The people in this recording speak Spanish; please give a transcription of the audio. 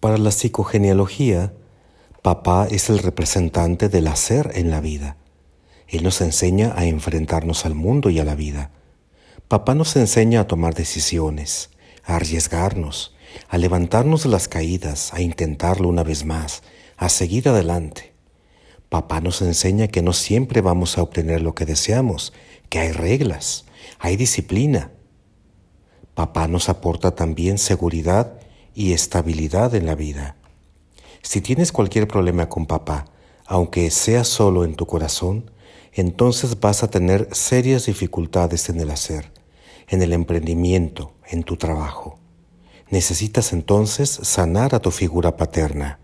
Para la psicogenealogía, papá es el representante del hacer en la vida. Él nos enseña a enfrentarnos al mundo y a la vida. Papá nos enseña a tomar decisiones, a arriesgarnos, a levantarnos de las caídas, a intentarlo una vez más, a seguir adelante. Papá nos enseña que no siempre vamos a obtener lo que deseamos, que hay reglas, hay disciplina. Papá nos aporta también seguridad y estabilidad en la vida. Si tienes cualquier problema con papá, aunque sea solo en tu corazón, entonces vas a tener serias dificultades en el hacer, en el emprendimiento, en tu trabajo. Necesitas entonces sanar a tu figura paterna.